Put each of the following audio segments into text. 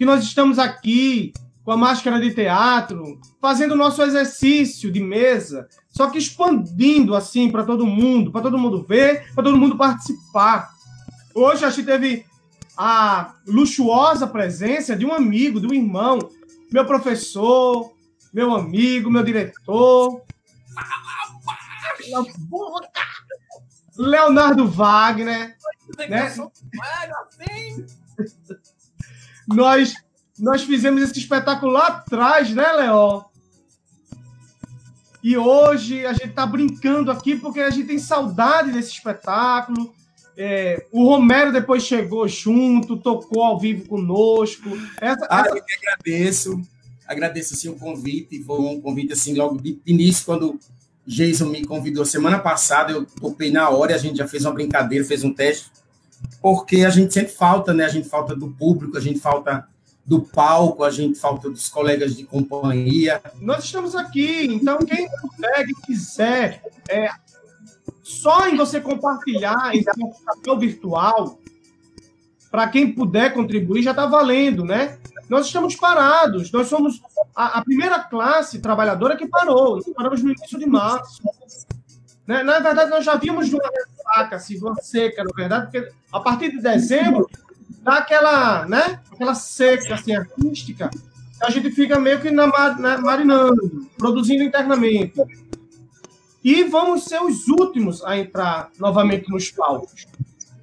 que nós estamos aqui com a máscara de teatro, fazendo o nosso exercício de mesa, só que expandindo assim para todo mundo, para todo mundo ver, para todo mundo participar. Hoje a gente teve a luxuosa presença de um amigo, de um irmão, meu professor, meu amigo, meu diretor. Leonardo Wagner. Né? nós, nós fizemos esse espetáculo lá atrás, né, Léo? E hoje a gente está brincando aqui porque a gente tem saudade desse espetáculo. É, o Romero depois chegou junto, tocou ao vivo conosco. Essa, ah, essa... eu que agradeço. Agradeço assim, o convite. Foi um convite assim, logo de início, quando Jason me convidou semana passada, eu topei na hora, a gente já fez uma brincadeira, fez um teste porque a gente sempre falta, né? A gente falta do público, a gente falta do palco, a gente falta dos colegas de companhia. Nós estamos aqui, então quem quem quiser, é, só em você compartilhar esse papel virtual, para quem puder contribuir, já está valendo, né? Nós estamos parados, nós somos a, a, primeira classe trabalhadora que parou, nós paramos no início de março. Né? Na verdade, nós já vimos uma assim, uma seca, na verdade, porque a partir de dezembro dá aquela, né? Aquela seca assim, artística, a gente fica meio que na, na, marinando, produzindo internamente. E vamos ser os últimos a entrar novamente nos palcos.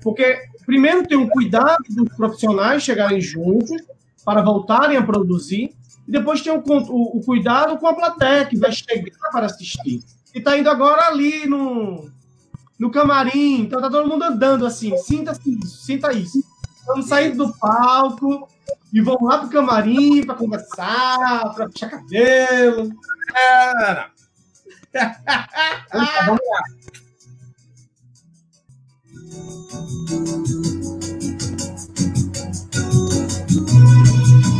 Porque primeiro tem um cuidado dos profissionais chegarem juntos para voltarem a produzir, e depois tem o, o, o cuidado com a plateia que vai chegar para assistir. E está indo agora ali no, no camarim, então tá todo mundo andando assim, sinta isso, sinta isso. Estamos saindo do palco e vamos lá pro camarim para conversar, para puxar cabelo. É. vamos lá.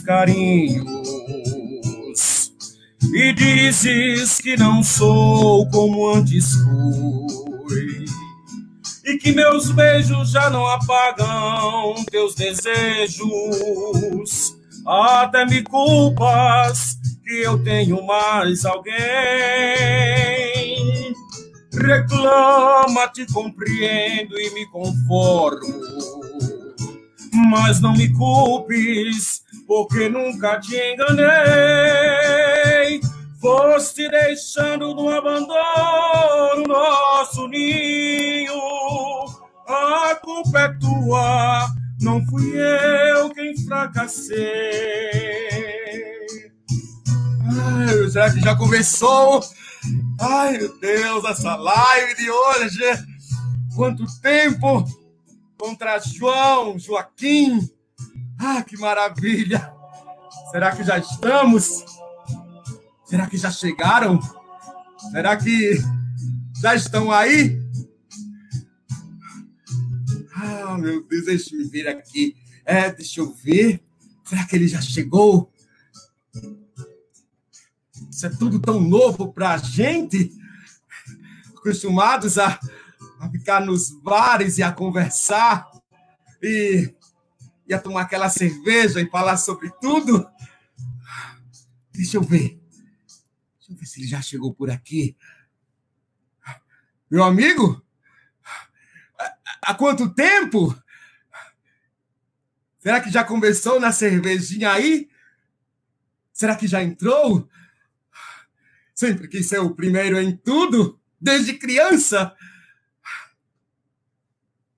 carinhos e dizes que não sou como antes fui e que meus beijos já não apagam teus desejos. Até me culpas que eu tenho mais alguém. Reclama, te compreendo e me conformo. Mas não me culpes, porque nunca te enganei. Foste deixando no abandono nosso ninho. A culpa é tua, não fui eu quem fracassei. Ai, será que já começou? Ai, meu Deus, essa live de hoje. Quanto tempo contra João, Joaquim. Ah, que maravilha. Será que já estamos? Será que já chegaram? Será que já estão aí? Ah, meu Deus, deixa eu vir aqui. É, deixa eu ver. Será que ele já chegou? Isso é tudo tão novo para a gente, acostumados a, a ficar nos bares e a conversar e, e a tomar aquela cerveja e falar sobre tudo. Deixa eu ver. Deixa eu ver se ele já chegou por aqui. Meu amigo? Há quanto tempo? Será que já conversou na cervejinha aí? Será que já entrou? Sempre quis ser o primeiro em tudo, desde criança.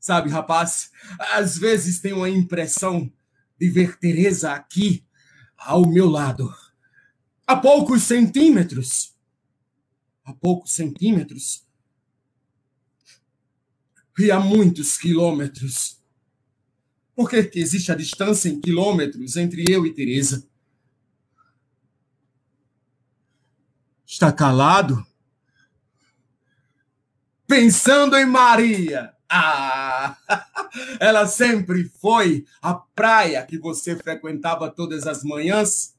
Sabe, rapaz, às vezes tenho a impressão de ver Teresa aqui, ao meu lado a poucos centímetros. A poucos centímetros. E a muitos quilômetros. Por que, que existe a distância em quilômetros entre eu e Teresa? Está calado? Pensando em Maria. Ah, ela sempre foi a praia que você frequentava todas as manhãs?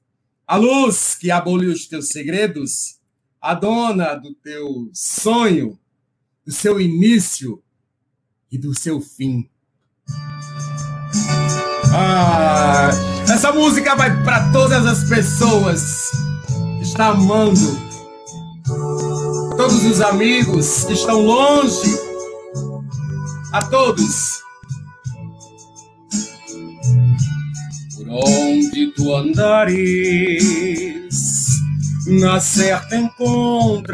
A luz que aboliu os teus segredos, a dona do teu sonho, do seu início? E do seu fim. Ah, essa música vai para todas as pessoas que estão amando, todos os amigos que estão longe, a todos. Onde tu andares, na certa encontrarás.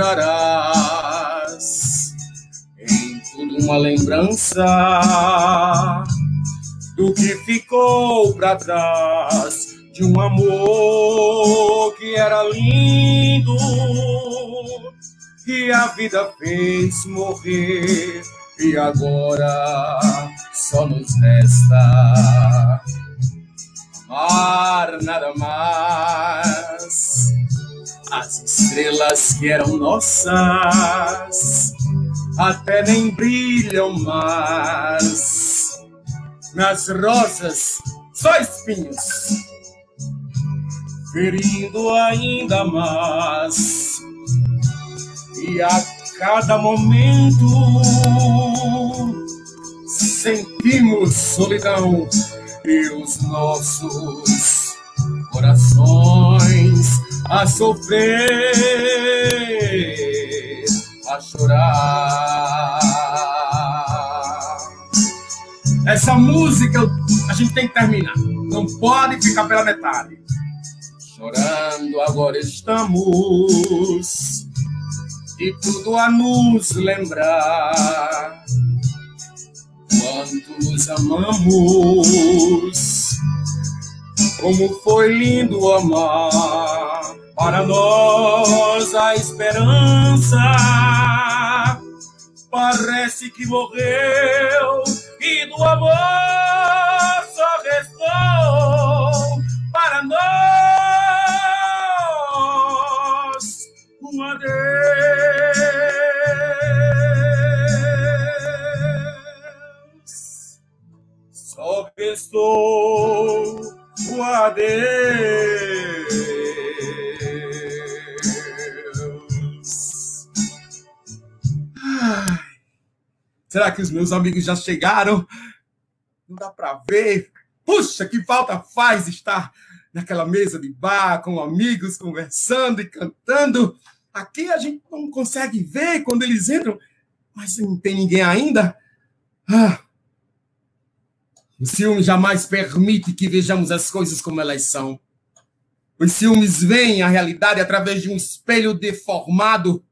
Em tudo uma lembrança do que ficou para trás de um amor que era lindo e a vida fez morrer e agora só nos resta mar nada mais. As estrelas que eram nossas até nem brilham mais. Nas rosas, só espinhos, ferindo ainda mais. E a cada momento sentimos solidão e os nossos corações a sofrer, a chorar. Essa música a gente tem que terminar, não pode ficar pela metade. Chorando agora estamos e tudo a nos lembrar quanto nos amamos. Como foi lindo amar, para nós a esperança parece que morreu e do amor só restou para nós estou o adeus. Será que os meus amigos já chegaram? Não dá para ver. Puxa, que falta faz estar naquela mesa de bar com amigos conversando e cantando. Aqui a gente não consegue ver quando eles entram. Mas não tem ninguém ainda? Ah. O ciúme jamais permite que vejamos as coisas como elas são. Os ciúmes veem a realidade através de um espelho deformado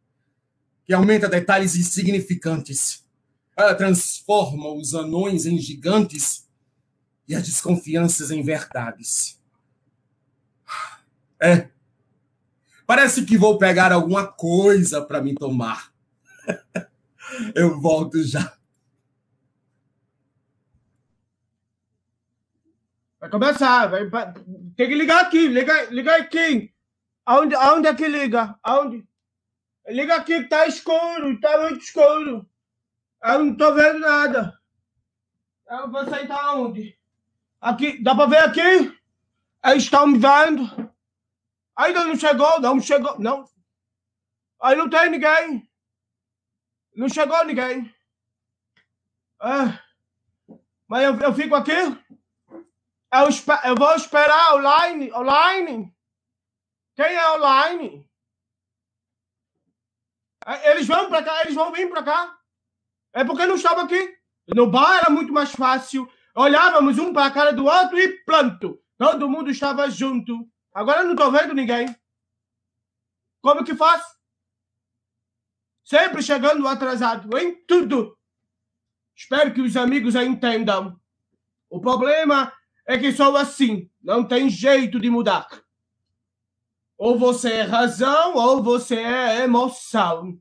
que aumenta detalhes insignificantes. Ela transforma os anões em gigantes e as desconfianças em verdades. É. Parece que vou pegar alguma coisa para me tomar. Eu volto já. Vai começar. Vai, tem que ligar aqui. Liga, liga aqui. Aonde, aonde é que liga? Aonde? Liga aqui que tá escuro. Tá muito escuro. Eu não tô vendo nada. Eu vou sentar onde? Aqui. Dá pra ver aqui? Eles estão me vendo. Ainda não chegou. Não chegou. Não. Aí não tem ninguém. Não chegou ninguém. É. Mas eu, eu fico aqui. Eu, eu vou esperar online. Online? Quem é online? É, eles vão para cá, eles vão vir para cá. É porque não estava aqui. No bar era muito mais fácil. Olhávamos um para a cara do outro e pronto. Todo mundo estava junto. Agora não estou vendo ninguém. Como que faço? Sempre chegando atrasado em tudo. Espero que os amigos entendam. O problema é que sou assim. Não tem jeito de mudar. Ou você é razão ou você é emoção.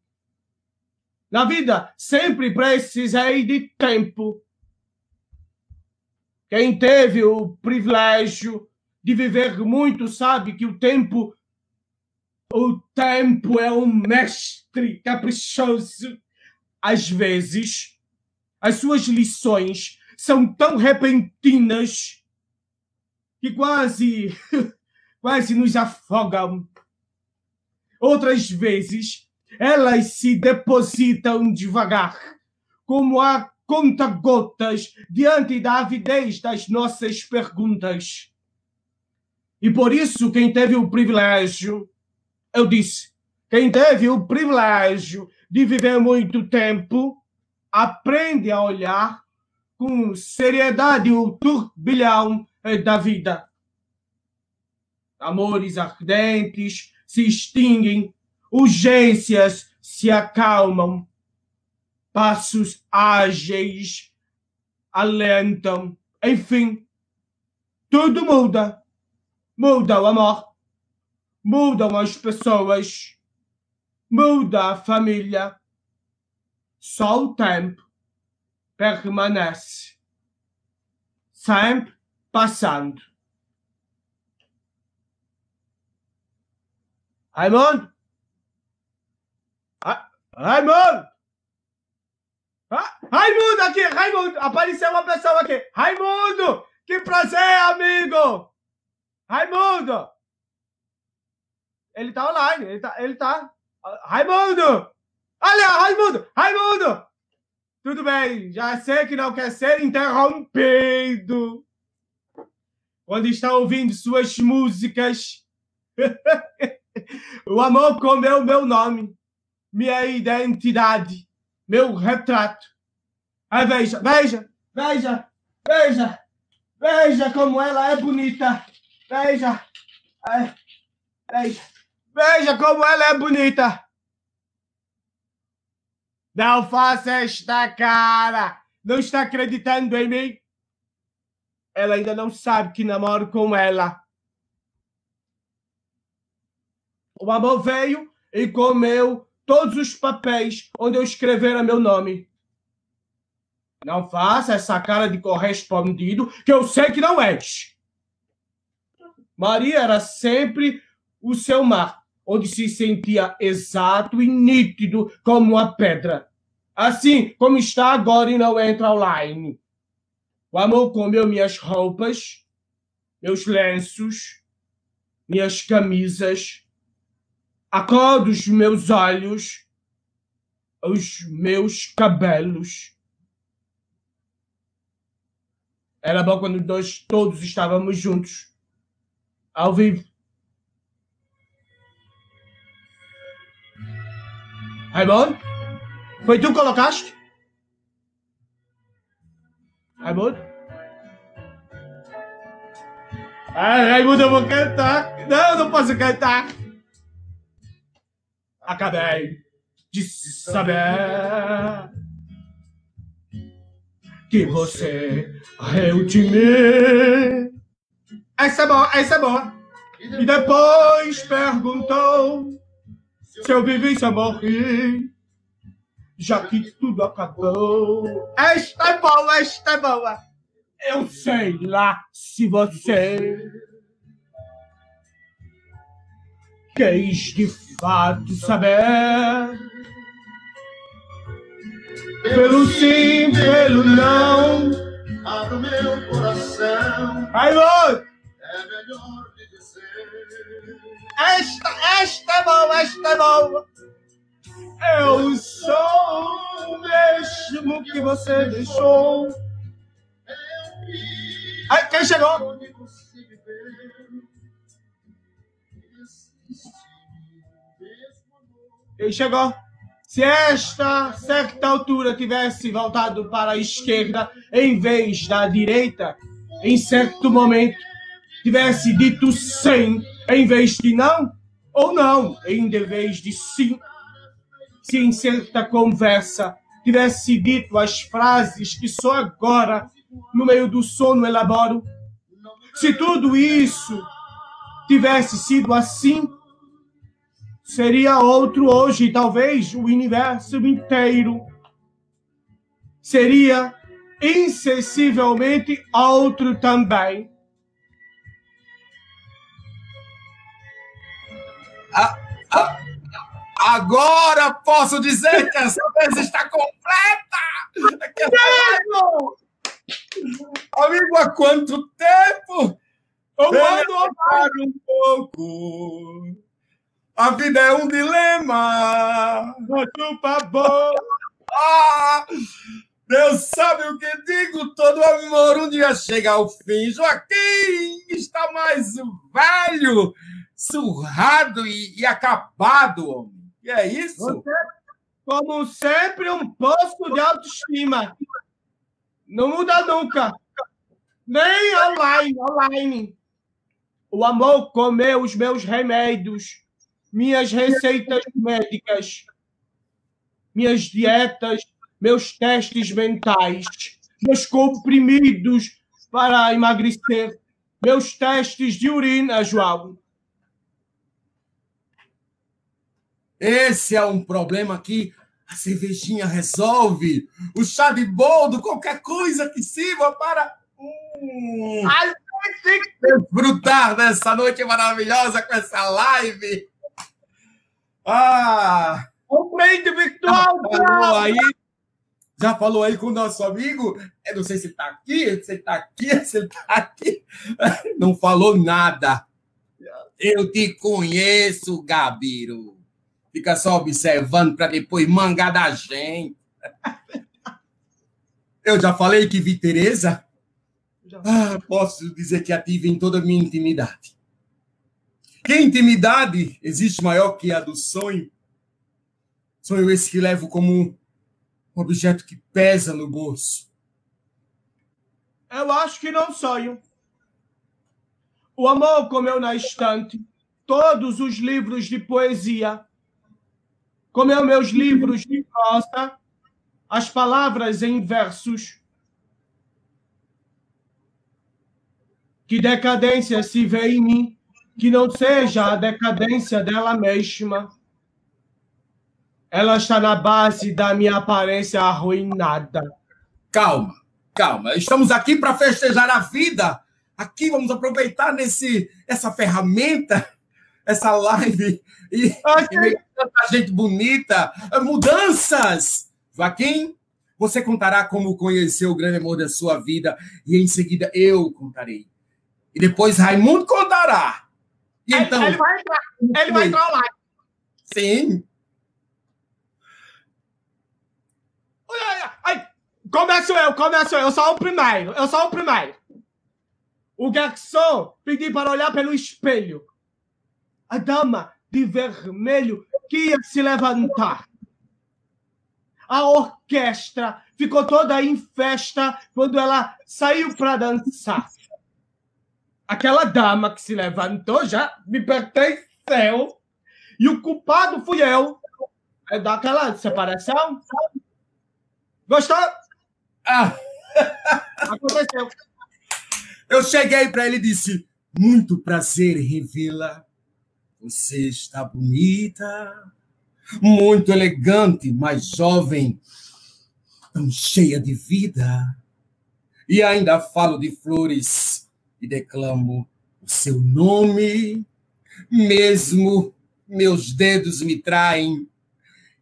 Na vida, sempre precisei de tempo. Quem teve o privilégio de viver muito sabe que o tempo o tempo é um mestre caprichoso. Às vezes, as suas lições são tão repentinas que quase, quase nos afogam. Outras vezes, elas se depositam devagar, como a conta-gotas diante da avidez das nossas perguntas. E por isso, quem teve o privilégio eu disse: quem teve o privilégio de viver muito tempo aprende a olhar com seriedade o turbilhão da vida. Amores ardentes se extinguem, urgências se acalmam, passos ágeis alentam, enfim, tudo muda. Muda o amor, mudam as pessoas, muda a família. Só o tempo permanece, sempre passando. Raimundo? Raimundo! Raimundo aqui, Raimundo! Apareceu uma pessoa aqui. Raimundo! Que prazer, amigo! Raimundo! Ele tá online, ele tá. Ele tá... Raimundo! Olha, Raimundo! Raimundo! Tudo bem, já sei que não quer ser interrompido. Quando está ouvindo suas músicas. o amor comeu meu nome, minha identidade, meu retrato. Aí veja, veja, veja, veja, veja como ela é bonita. Veja, veja. Veja como ela é bonita. Não faça esta cara. Não está acreditando em mim? Ela ainda não sabe que namoro com ela. O amor veio e comeu todos os papéis onde eu escrevera meu nome. Não faça essa cara de correspondido, que eu sei que não és. Maria era sempre o seu mar onde se sentia exato e nítido como uma pedra. Assim como está agora e não entra online. O amor comeu minhas roupas, meus lenços, minhas camisas, a cor dos meus olhos, os meus cabelos. Era bom quando nós todos estávamos juntos, ao vivo. Raimundo? Foi tu que colocaste? Raimundo? Ah, Raimundo, eu vou cantar. Não, não posso cantar. Acabei de saber que você riu de mim. Essa é boa, essa é boa. E depois perguntou se eu vivi, se eu morri, já que tudo acabou. Esta é boa, esta é boa. Eu sei lá se você quis de fato saber. Pelo sim, pelo não. Abra o meu coração. Aí, Lord! É melhor me dizer. Esta, esta é boa, esta é boa. Eu sou o mesmo que você deixou. Ai, quem chegou? Quem chegou? Se esta certa altura tivesse voltado para a esquerda em vez da direita, em certo momento tivesse dito sim em vez de não, ou não em vez de sim, se em certa conversa tivesse dito as frases que só agora, no meio do sono, elaboro, se tudo isso tivesse sido assim, seria outro hoje, talvez o universo inteiro seria insensivelmente outro também. Agora posso dizer que essa mesa está completa! Que essa- Amigo, há quanto tempo? Eu falar um pouco. A vida é um dilema. outro favor. Ah, Deus sabe o que digo, todo amor um dia chega ao fim. Joaquim está mais velho, surrado e, e acabado, homem. E é isso? Você, como sempre, um posto de autoestima. Não muda nunca. Nem online, online. O amor comeu os meus remédios, minhas receitas médicas, minhas dietas, meus testes mentais, meus comprimidos para emagrecer, meus testes de urina, João. Esse é um problema que a cervejinha resolve. O chá de boldo, qualquer coisa que sirva para hum, desfrutar dessa noite maravilhosa com essa live. Ah, um brinde virtual, falou aí, já falou aí com o nosso amigo. Eu não sei se está aqui, se está aqui, se está aqui. Não falou nada. Eu te conheço, Gabiro. Fica só observando para depois mangar da gente. Eu já falei que vi Tereza. Ah, posso dizer que a tive em toda a minha intimidade. Que intimidade existe maior que a do sonho? Sonho esse que levo como um objeto que pesa no bolso. Eu acho que não sonho. O amor comeu na estante todos os livros de poesia. Comeu meus livros de prosa, as palavras em versos. Que decadência se vê em mim, que não seja a decadência dela mesma. Ela está na base da minha aparência arruinada. Calma, calma. Estamos aqui para festejar a vida. Aqui vamos aproveitar nesse essa ferramenta, essa live e, e ver tanta gente bonita, mudanças. Joaquim, você contará como conheceu o grande amor da sua vida e em seguida eu contarei. E depois Raimundo contará. E então, ele, ele vai entrar, ele vai entrar online. sim, Ai, começo eu, começo eu. Eu sou o primeiro, eu sou o primeiro. O garçom pediu para olhar pelo espelho. A dama de vermelho que ia se levantar. A orquestra ficou toda em festa quando ela saiu para dançar. Aquela dama que se levantou já me pertenceu. E o culpado fui eu. É daquela separação. Gostou? Ah, Aconteceu. eu cheguei para ele e disse: Muito prazer revê-la. Você está bonita, muito elegante, mas jovem, tão cheia de vida. E ainda falo de flores e declamo o seu nome, mesmo meus dedos me traem.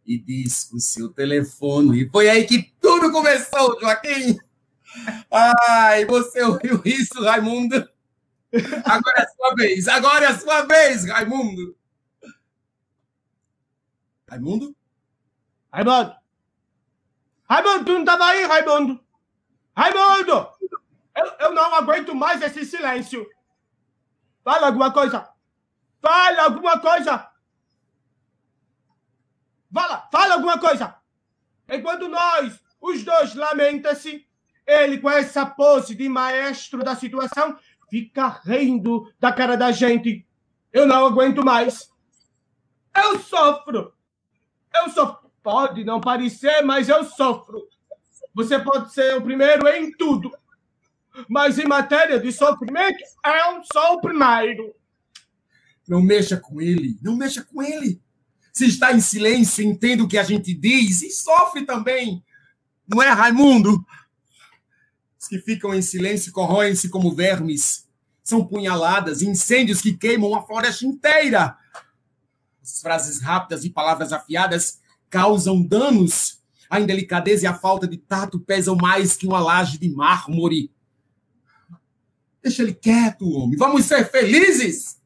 E diz o seu telefone. E foi aí que tudo começou, Joaquim. Ai, você ouviu isso, Raimundo? Agora é a sua vez. Agora é a sua vez, Raimundo. Raimundo? Raimundo! Raimundo, tu não estava aí, Raimundo? Raimundo! Eu, eu não aguento mais esse silêncio. Fala alguma coisa. Fala alguma coisa. Fala, fala alguma coisa. Enquanto nós, os dois, lamenta-se, ele com essa pose de maestro da situação, fica rindo da cara da gente. Eu não aguento mais. Eu sofro. Eu sofro. Pode não parecer, mas eu sofro. Você pode ser o primeiro em tudo. Mas em matéria de sofrimento, eu sou o primeiro. Não mexa com ele. Não mexa com ele. Se está em silêncio, entenda o que a gente diz e sofre também. Não é, Raimundo? Os que ficam em silêncio corroem-se como vermes. São punhaladas, incêndios que queimam a floresta inteira. As frases rápidas e palavras afiadas causam danos. A indelicadeza e a falta de tato pesam mais que uma laje de mármore. Deixa ele quieto, homem. Vamos ser felizes.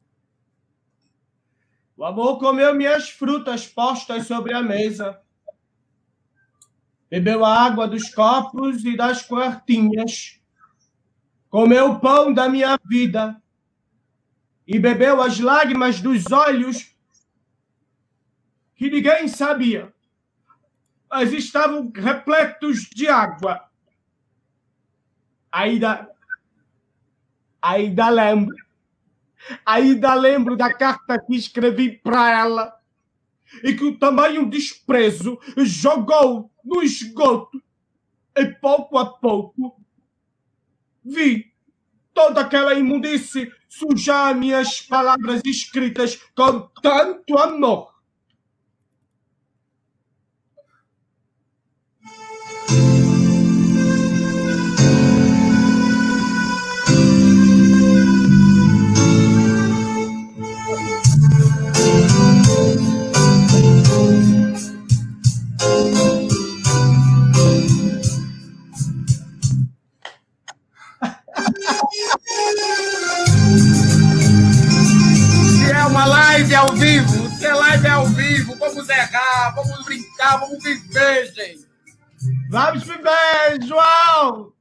O amor comeu minhas frutas postas sobre a mesa. Bebeu a água dos copos e das quartinhas. Comeu o pão da minha vida. E bebeu as lágrimas dos olhos que ninguém sabia, mas estavam repletos de água. Ainda, ainda lembro Ainda lembro da carta que escrevi para ela e que o tamanho desprezo jogou no esgoto. E pouco a pouco vi toda aquela imundície sujar minhas palavras escritas com tanto amor. Vamos brincar, vamos viver, gente. Vamos viver, João!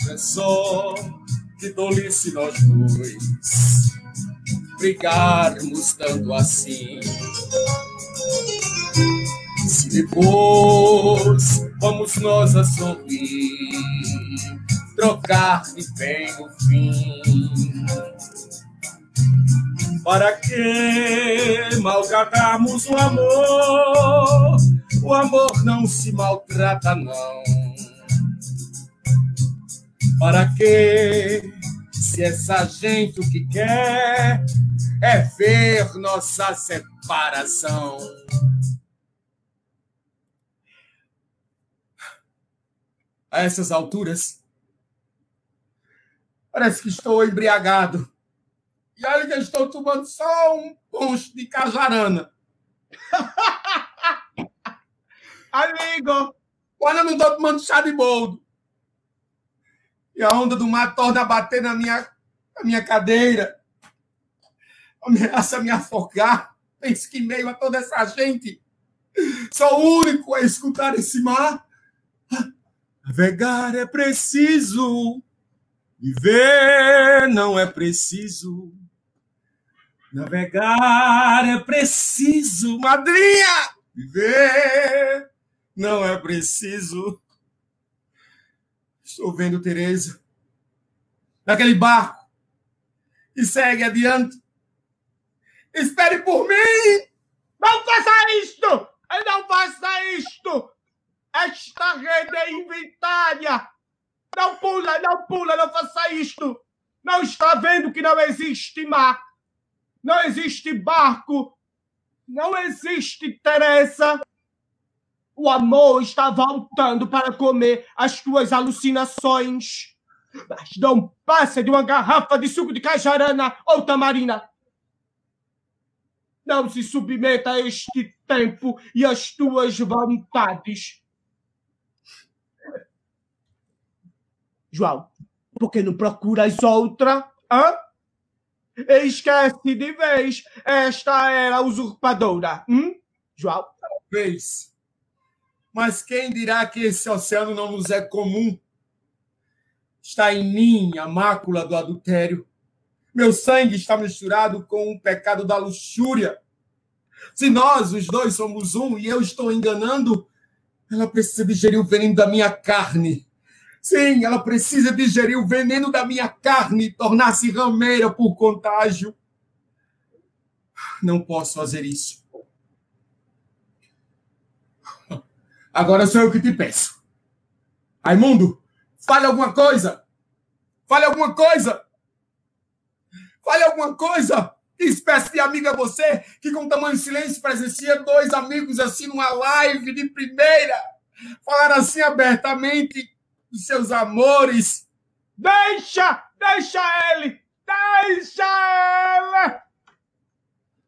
Veja só que tolice nós dois brigarmos tanto assim. Se depois vamos nós a sorrir, trocar de bem no fim. Para que maltratarmos o amor? O amor não se maltrata, não. Para que? Se essa gente o que quer é ver nossa separação. A essas alturas, parece que estou embriagado. E olha que eu estou tomando só um poncho de cajarana. Amigo! Olha, eu não estou tomando chá de boldo. E a onda do mar torna a bater na minha, na minha cadeira. Ameaça me afogar. Penso que em meio a toda essa gente, sou o único a escutar esse mar. Navegar é preciso Viver não é preciso. Navegar é preciso, madrinha! Viver não é preciso. Estou vendo Tereza naquele barco e segue adiante. Espere por mim! Não faça isto! Não faça isto! Esta rede é inventária! Não pula, não pula, não faça isto! Não está vendo que não existe mar? Não existe barco! Não existe Teresa! O amor está voltando para comer as tuas alucinações. Mas não passa de uma garrafa de suco de cajarana ou tamarina. Não se submeta a este tempo e às tuas vontades. João, por que não procuras outra? Hã? Esquece de vez esta era usurpadora. Hum? João? Talvez. Mas quem dirá que esse oceano não nos é comum? Está em mim a mácula do adultério. Meu sangue está misturado com o pecado da luxúria. Se nós, os dois, somos um e eu estou enganando, ela precisa digerir o veneno da minha carne. Sim, ela precisa digerir o veneno da minha carne e tornar-se rameira por contágio. Não posso fazer isso. Agora sou eu que te peço. Raimundo, fale alguma coisa. Fale alguma coisa. Fale alguma coisa. Que espécie de amigo é você que, com tamanho silêncio, presencia dois amigos assim numa live de primeira? Falar assim abertamente dos seus amores. Deixa! Deixa ele! Deixa ele!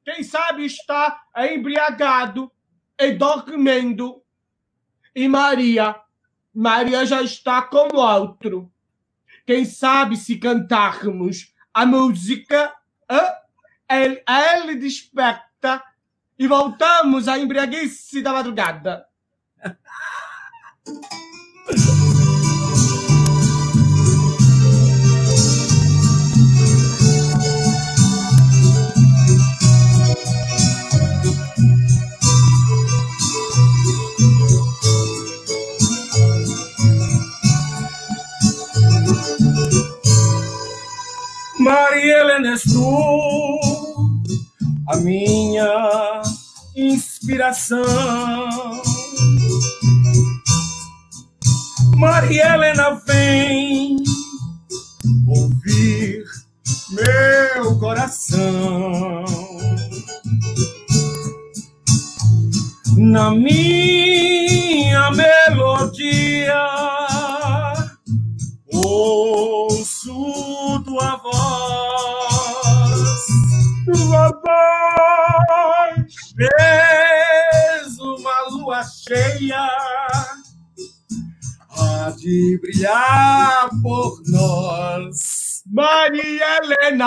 Quem sabe está embriagado e dormindo. E Maria, Maria já está com outro. Quem sabe se cantarmos a música, ele, ele desperta e voltamos à embriaguice da madrugada. minha inspiração. Maria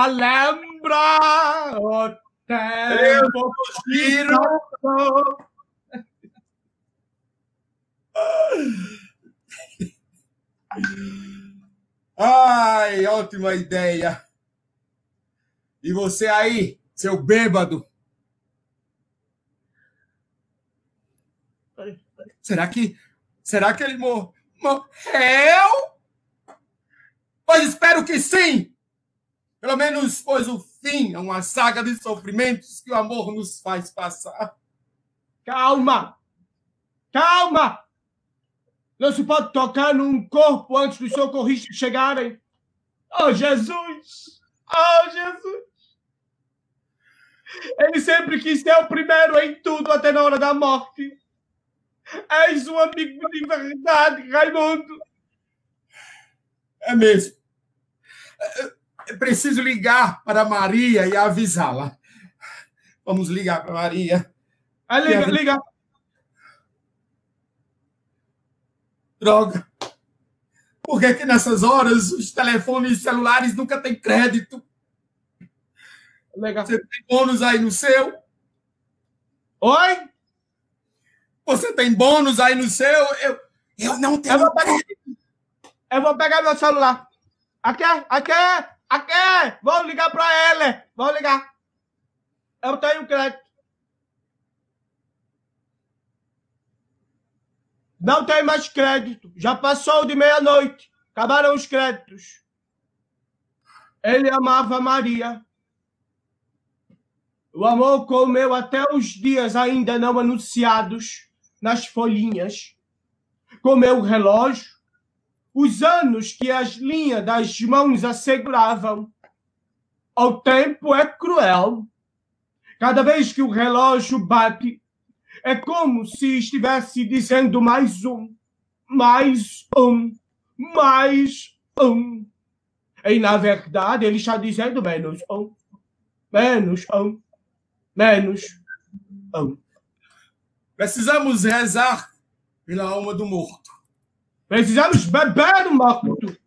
Lembra o tempo que Ai, ótima ideia. E você aí, seu bêbado? Será que será que ele mor morreu? Pois espero que sim. Pelo menos pois o fim é uma saga de sofrimentos que o amor nos faz passar. Calma! Calma! Não se pode tocar num corpo antes dos socorristas chegarem. Oh, Jesus! Oh, Jesus! Ele sempre quis ser o primeiro em tudo, até na hora da morte. És um amigo de verdade, Raimundo. É mesmo. É preciso ligar para Maria e avisá-la. Vamos ligar para Maria. Ah, liga, liga. Droga. Por que, que nessas horas os telefones celulares nunca têm crédito? Liga. Você tem bônus aí no seu? Oi? Você tem bônus aí no seu? Eu, eu não tenho. Eu vou pegar, eu vou pegar meu celular. Aqui, aqui, aqui! Vou ligar para ele! Vou ligar! Eu tenho crédito. Não tem mais crédito. Já passou de meia-noite. Acabaram os créditos. Ele amava Maria. O amor comeu até os dias ainda não anunciados nas folhinhas. Comeu o relógio, os anos que as linhas das mãos asseguravam. O tempo é cruel. Cada vez que o relógio bate, é como se estivesse dizendo mais um, mais um, mais um. E, na verdade, ele está dizendo menos um, menos um, menos um. Precisamos rezar pela alma do morto. Precisamos beber o morto.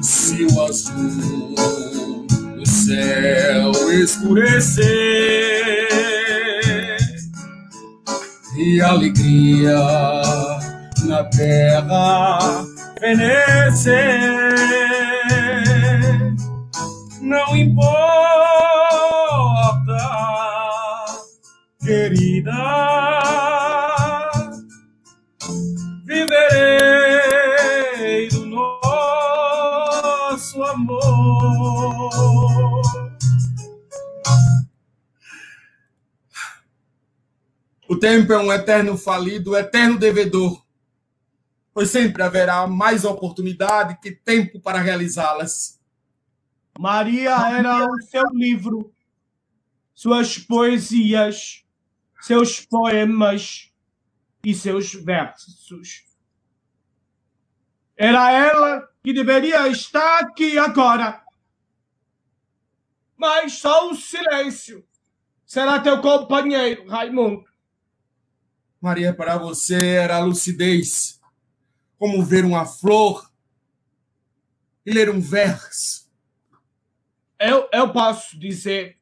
Se o azul do céu escurecer e alegria na terra fenecer, não importa, querida, viverei do nosso amor. O tempo é um eterno falido, eterno devedor, pois sempre haverá mais oportunidade que tempo para realizá-las. Maria era o seu livro, suas poesias, seus poemas e seus versos. Era ela que deveria estar aqui agora. Mas só o silêncio será teu companheiro, Raimundo. Maria, para você era a lucidez, como ver uma flor e ler um verso. Eu, eu posso dizer,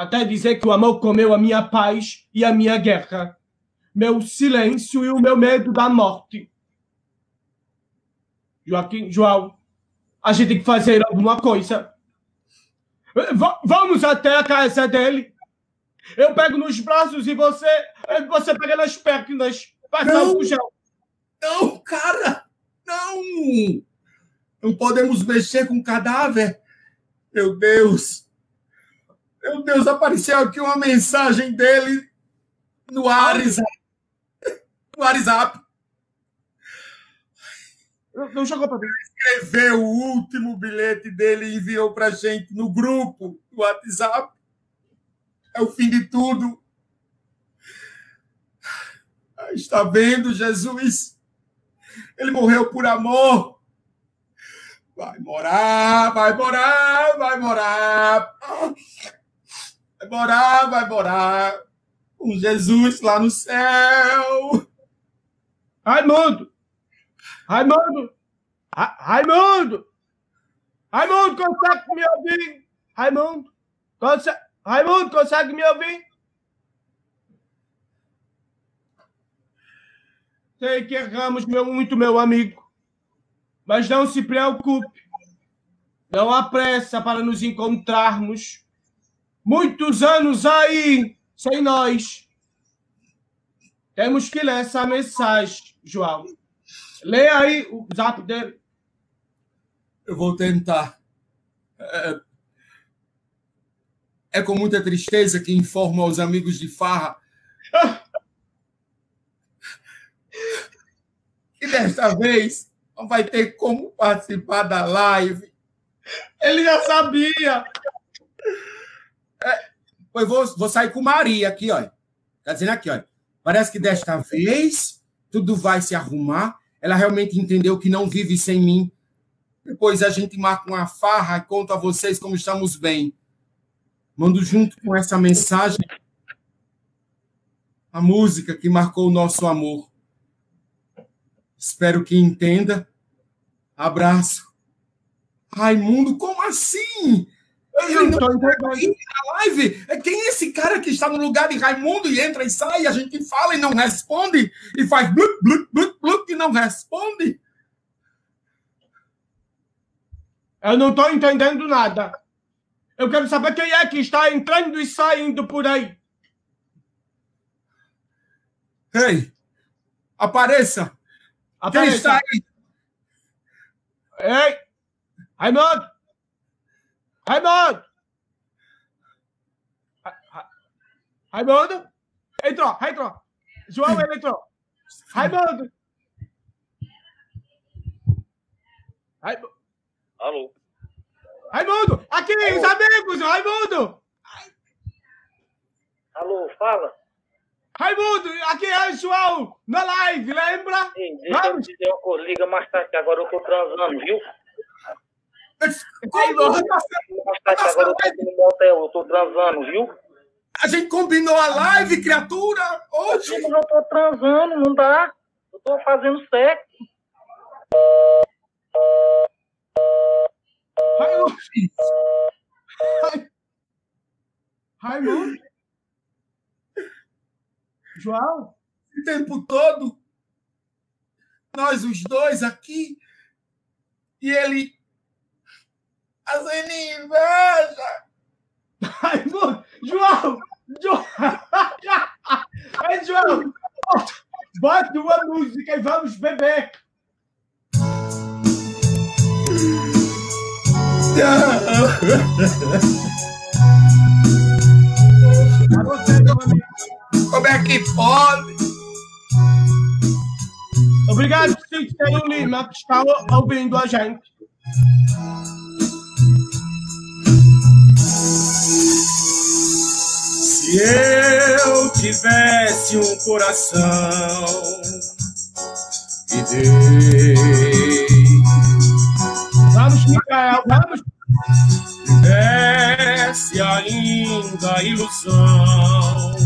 até dizer que o amor comeu a minha paz e a minha guerra, meu silêncio e o meu medo da morte. Joaquim, João, a gente tem que fazer alguma coisa. V- vamos até a casa dele. Eu pego nos braços e você, você pega nas pernas. Passa Não. o gel. Não, cara! Não! Não podemos mexer com cadáver. Meu Deus! Meu Deus, apareceu aqui uma mensagem dele no WhatsApp. No WhatsApp. Não jogou pra mim. Escreveu o último bilhete dele e enviou pra gente no grupo do WhatsApp. É o fim de tudo. Está vendo, Jesus? Ele morreu por amor. Vai morar, vai morar, vai morar. Vai morar, vai morar. Com Jesus lá no céu. Raimundo! Raimundo! Ra- Raimundo! Raimundo, consegue me ouvir? Raimundo? Conse... Raimundo, consegue me ouvir? Sei que erramos meu, muito, meu amigo. Mas não se preocupe. Não há pressa para nos encontrarmos. Muitos anos aí sem nós. Temos que ler essa mensagem, João. Lê aí o zap dele. Eu vou tentar. É, é com muita tristeza que informo aos amigos de Farra que desta vez não vai ter como participar da live. Ele já sabia. Pois vou, vou sair com Maria aqui, ó. Tá dizendo aqui, ó. Parece que desta vez tudo vai se arrumar. Ela realmente entendeu que não vive sem mim. Depois a gente marca uma farra e conto a vocês como estamos bem. Mando junto com essa mensagem a música que marcou o nosso amor. Espero que entenda. Abraço. Raimundo, como assim? Eu não tô entendendo. na live. É quem é esse cara que está no lugar de Raimundo e entra e sai, a gente fala e não responde, e faz blup, blup, blup, blup e não responde? Eu não tô entendendo nada. Eu quero saber quem é que está entrando e saindo por aí. Ei, apareça! Quem Apareça. está aí? Ei! Raimundo! Raimundo! Ra- Ra- Raimundo? Entrou, entrou. João, ele entrou. Raimundo! Raimundo! Alô? Raimundo! Aqui, os amigos! Raimundo! Alô, fala? Raimundo! Aqui é o João! Na live, lembra? Ei, deixa eu te uma liga mais tarde, que agora eu tô transando, viu? Como? Mais tarde, que agora eu tô aqui no motel, eu tô transando, viu? A gente combinou a live, criatura, hoje. Eu tô transando, não dá. Eu tô fazendo sexo. Raimundo! Rai- Raimundo! João? o tempo todo. Nós os dois aqui. E ele. Fazendo inveja. Raimundo! João! João! Ei, João! Bota uma música e vamos beber! Meu amigo. Como é que pode? Obrigado, Cícero Lima, que está ouvindo a gente. Se eu tivesse um coração que dei, Vamos, Micael, vamos. tivesse ainda ilusão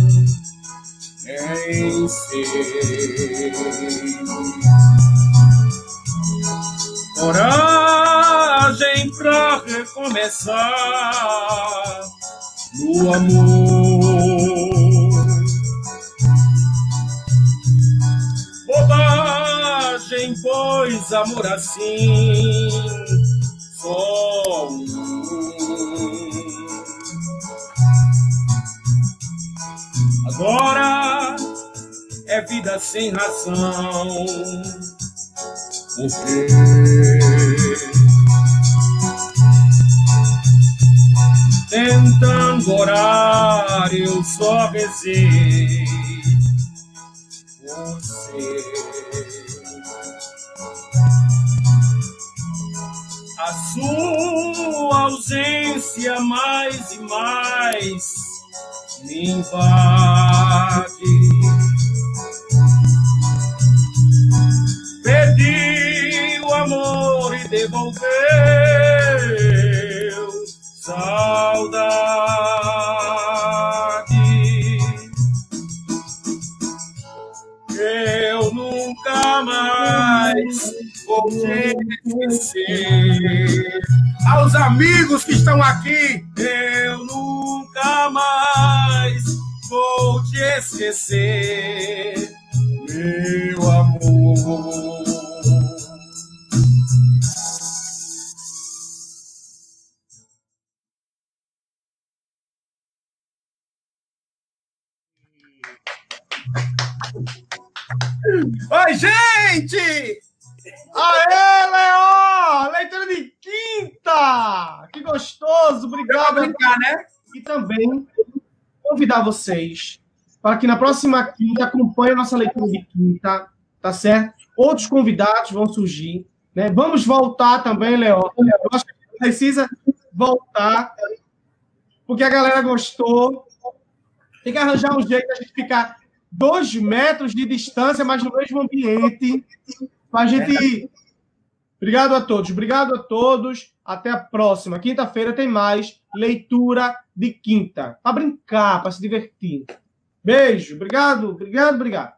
em ser. Coragem pra recomeçar no amor. Pois amor assim só. Agora é vida sem razão. Porque tentando orar eu só desejo você. A sua ausência mais e mais me invade. Pedi o amor e devolveu saudade. Te esquecer. Aos amigos que estão aqui, eu nunca mais vou te esquecer, gostoso! Obrigado. brincar, né? E também convidar vocês para que na próxima quinta acompanhem a nossa leitura de quinta, tá certo? Outros convidados vão surgir, né? Vamos voltar também, Leó. Eu acho que precisa voltar, porque a galera gostou. Tem que arranjar um jeito da gente ficar dois metros de distância, mas no mesmo ambiente, para a gente. Obrigado a todos, obrigado a todos. Até a próxima. Quinta-feira tem mais leitura de quinta. Para brincar, para se divertir. Beijo, obrigado, obrigado, obrigado.